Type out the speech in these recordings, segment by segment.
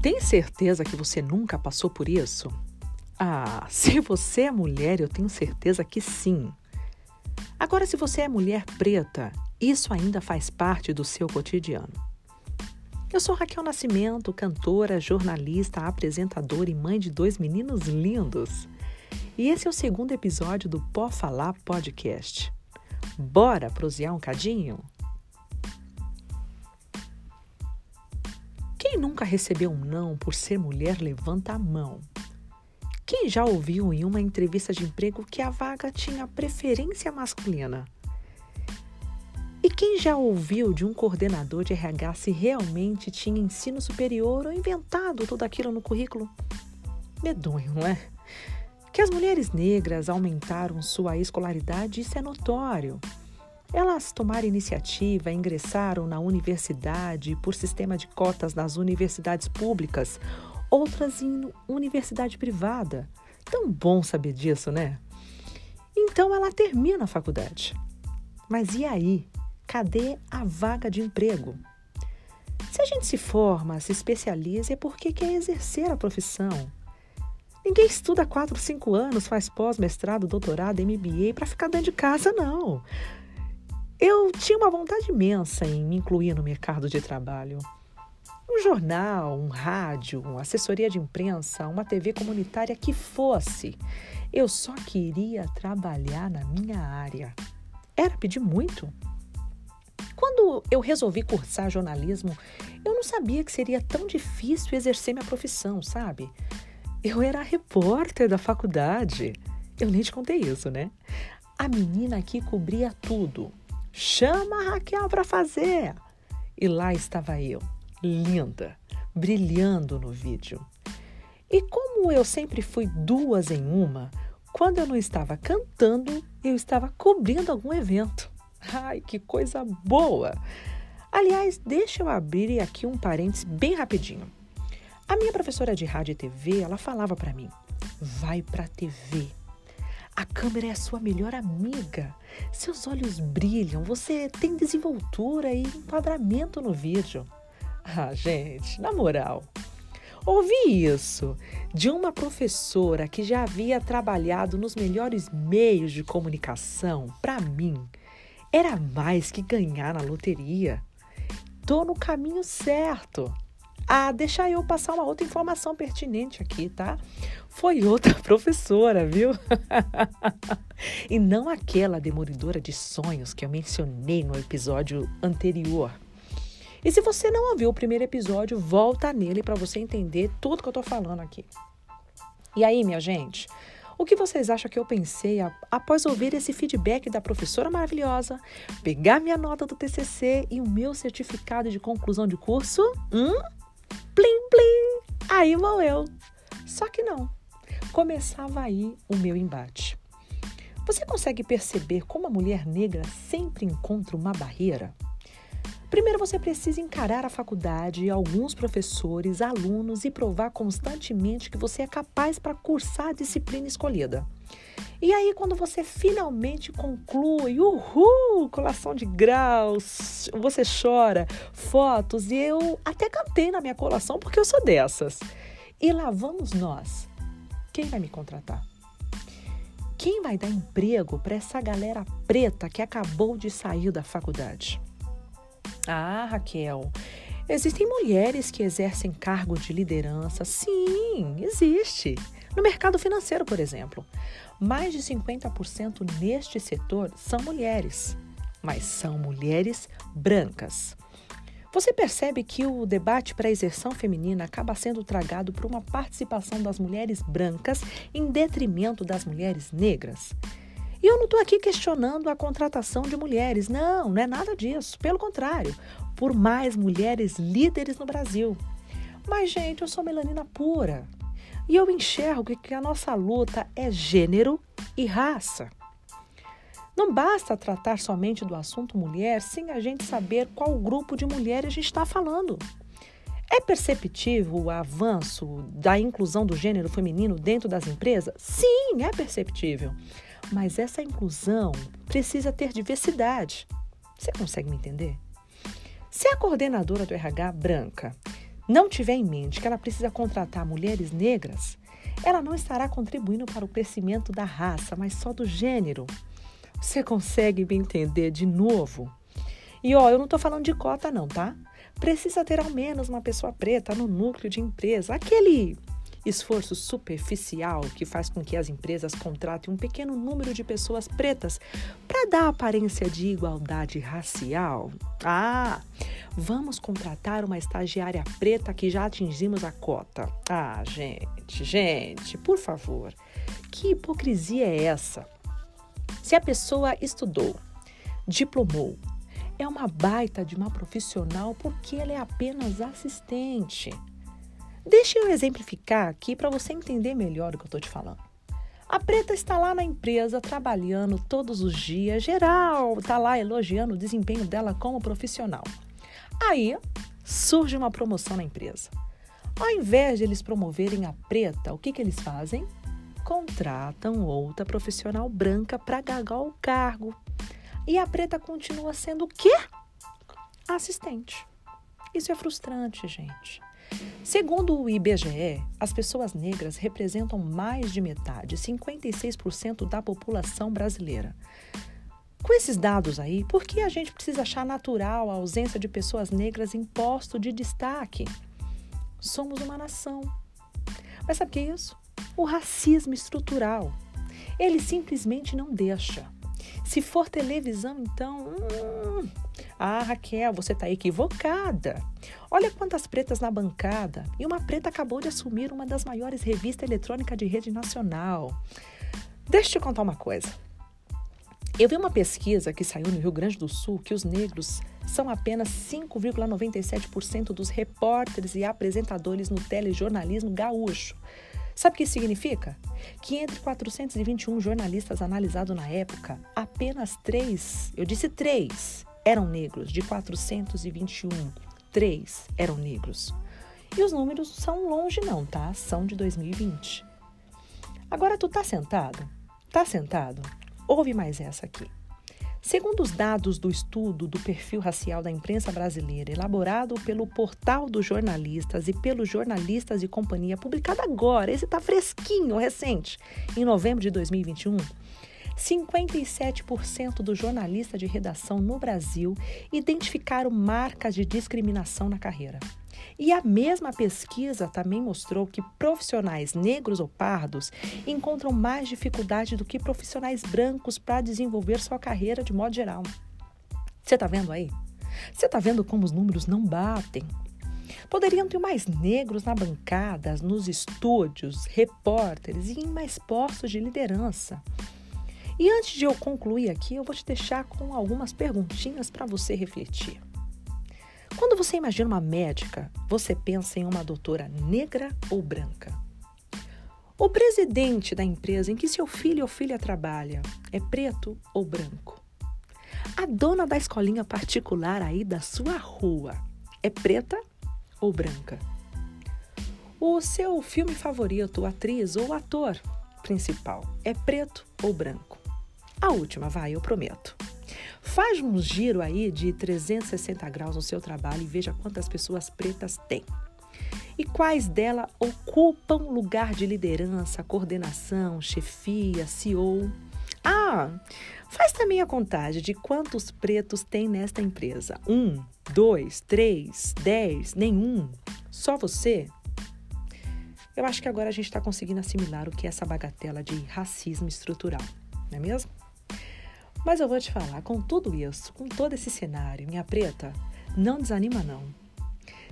Tem certeza que você nunca passou por isso? Ah, se você é mulher, eu tenho certeza que sim. Agora, se você é mulher preta, isso ainda faz parte do seu cotidiano. Eu sou Raquel Nascimento, cantora, jornalista, apresentadora e mãe de dois meninos lindos. E esse é o segundo episódio do Pó Falar Podcast. Bora prosear um cadinho? Quem nunca recebeu um não por ser mulher, levanta a mão. Quem já ouviu em uma entrevista de emprego que a vaga tinha preferência masculina? E quem já ouviu de um coordenador de RH se realmente tinha ensino superior ou inventado tudo aquilo no currículo? Medonho, não é? Que as mulheres negras aumentaram sua escolaridade, isso é notório. Elas tomaram iniciativa, ingressaram na universidade por sistema de cotas nas universidades públicas, outras em universidade privada. Tão bom saber disso, né? Então ela termina a faculdade. Mas e aí? Cadê a vaga de emprego? Se a gente se forma, se especializa, é porque quer exercer a profissão. Ninguém estuda 4, 5 anos, faz pós, mestrado, doutorado, MBA para ficar dentro de casa, não. Eu tinha uma vontade imensa em me incluir no mercado de trabalho. Um jornal, um rádio, uma assessoria de imprensa, uma TV comunitária que fosse. Eu só queria trabalhar na minha área. Era pedir muito? Quando eu resolvi cursar jornalismo, eu não sabia que seria tão difícil exercer minha profissão, sabe? Eu era repórter da faculdade. Eu nem te contei isso, né? A menina aqui cobria tudo. Chama a Raquel para fazer. E lá estava eu, linda, brilhando no vídeo. E como eu sempre fui duas em uma, quando eu não estava cantando, eu estava cobrindo algum evento. Ai, que coisa boa! Aliás, deixa eu abrir aqui um parênteses bem rapidinho. A minha professora de rádio e TV, ela falava para mim: vai para TV, a câmera é a sua melhor amiga. Seus olhos brilham, você tem desenvoltura e enquadramento no vídeo. Ah, gente, na moral. Ouvi isso de uma professora que já havia trabalhado nos melhores meios de comunicação. Para mim, era mais que ganhar na loteria. Tô no caminho certo. Ah, deixa eu passar uma outra informação pertinente aqui, tá? Foi outra professora, viu? e não aquela demolidora de sonhos que eu mencionei no episódio anterior. E se você não ouviu o primeiro episódio, volta nele para você entender tudo que eu tô falando aqui. E aí, minha gente, o que vocês acham que eu pensei após ouvir esse feedback da professora maravilhosa, pegar minha nota do TCC e o meu certificado de conclusão de curso? Hum? Plim, plim! Aí vou eu. Só que não. Começava aí o meu embate. Você consegue perceber como a mulher negra sempre encontra uma barreira? Primeiro você precisa encarar a faculdade, alguns professores, alunos e provar constantemente que você é capaz para cursar a disciplina escolhida. E aí, quando você finalmente conclui, uhul, colação de graus, você chora, fotos, e eu até cantei na minha colação porque eu sou dessas. E lá vamos nós. Quem vai me contratar? Quem vai dar emprego para essa galera preta que acabou de sair da faculdade? Ah, Raquel, existem mulheres que exercem cargo de liderança. Sim, existe. No mercado financeiro, por exemplo, mais de 50% neste setor são mulheres, mas são mulheres brancas. Você percebe que o debate para a exerção feminina acaba sendo tragado por uma participação das mulheres brancas em detrimento das mulheres negras? E eu não estou aqui questionando a contratação de mulheres, não, não é nada disso. Pelo contrário, por mais mulheres líderes no Brasil. Mas, gente, eu sou melanina pura. E eu enxergo que a nossa luta é gênero e raça. Não basta tratar somente do assunto mulher sem a gente saber qual grupo de mulheres a gente está falando. É perceptível o avanço da inclusão do gênero feminino dentro das empresas? Sim, é perceptível. Mas essa inclusão precisa ter diversidade. Você consegue me entender? Se a coordenadora do RH branca não tiver em mente que ela precisa contratar mulheres negras, ela não estará contribuindo para o crescimento da raça, mas só do gênero. Você consegue me entender de novo? E ó, eu não estou falando de cota, não, tá? Precisa ter ao menos uma pessoa preta no núcleo de empresa. Aquele esforço superficial que faz com que as empresas contratem um pequeno número de pessoas pretas para dar aparência de igualdade racial. Ah, vamos contratar uma estagiária preta que já atingimos a cota. Ah, gente, gente, por favor. Que hipocrisia é essa? Se a pessoa estudou, diplomou, é uma baita de uma profissional porque ela é apenas assistente. Deixa eu exemplificar aqui para você entender melhor o que eu estou te falando. A preta está lá na empresa trabalhando todos os dias, geral, está lá elogiando o desempenho dela como profissional. Aí surge uma promoção na empresa. Ao invés de eles promoverem a preta, o que, que eles fazem? Contratam outra profissional branca para gagar o cargo. E a preta continua sendo o quê? Assistente. Isso é frustrante, gente. Segundo o IBGE, as pessoas negras representam mais de metade, 56% da população brasileira. Com esses dados aí, por que a gente precisa achar natural a ausência de pessoas negras em posto de destaque? Somos uma nação. Mas sabe o que é isso? O racismo estrutural. Ele simplesmente não deixa. Se for televisão, então. Hum, ah, Raquel, você está equivocada. Olha quantas pretas na bancada. E uma preta acabou de assumir uma das maiores revistas eletrônicas de rede nacional. Deixa eu te contar uma coisa. Eu vi uma pesquisa que saiu no Rio Grande do Sul que os negros são apenas 5,97% dos repórteres e apresentadores no telejornalismo gaúcho. Sabe o que isso significa? Que entre 421 jornalistas analisados na época, apenas três, eu disse três, eram negros. De 421, três eram negros. E os números são longe não, tá? São de 2020. Agora tu tá sentado? Tá sentado? Ouve mais essa aqui. Segundo os dados do estudo do perfil racial da imprensa brasileira, elaborado pelo Portal dos Jornalistas e pelos jornalistas de companhia, publicado agora, esse está fresquinho, recente, em novembro de 2021, 57% dos jornalistas de redação no Brasil identificaram marcas de discriminação na carreira. E a mesma pesquisa também mostrou que profissionais negros ou pardos encontram mais dificuldade do que profissionais brancos para desenvolver sua carreira de modo geral. Você está vendo aí? Você está vendo como os números não batem? Poderiam ter mais negros na bancada, nos estúdios, repórteres e em mais postos de liderança. E antes de eu concluir aqui, eu vou te deixar com algumas perguntinhas para você refletir. Quando você imagina uma médica, você pensa em uma doutora negra ou branca? O presidente da empresa em que seu filho ou filha trabalha é preto ou branco? A dona da escolinha particular aí da sua rua é preta ou branca? O seu filme favorito, atriz ou ator principal é preto ou branco? A última, vai, eu prometo. Faz um giro aí de 360 graus no seu trabalho e veja quantas pessoas pretas tem. E quais delas ocupam lugar de liderança, coordenação, chefia, CEO? Ah, faz também a contagem de quantos pretos tem nesta empresa. Um, dois, três, dez, nenhum. Só você? Eu acho que agora a gente está conseguindo assimilar o que é essa bagatela de racismo estrutural, não é mesmo? Mas eu vou te falar, com tudo isso, com todo esse cenário, minha preta, não desanima não.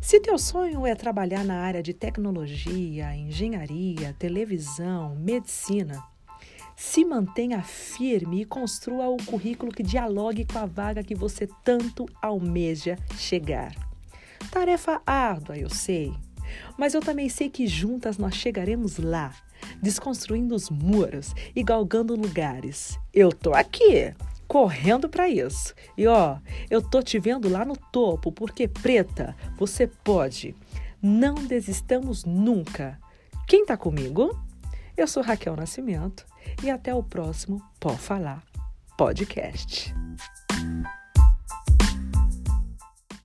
Se teu sonho é trabalhar na área de tecnologia, engenharia, televisão, medicina, se mantenha firme e construa o currículo que dialogue com a vaga que você tanto almeja chegar. Tarefa árdua, eu sei, mas eu também sei que juntas nós chegaremos lá desconstruindo os muros e galgando lugares. Eu tô aqui, correndo para isso. E ó, eu tô te vendo lá no topo, porque preta, você pode. Não desistamos nunca. Quem tá comigo? Eu sou Raquel Nascimento e até o próximo Pode Falar podcast.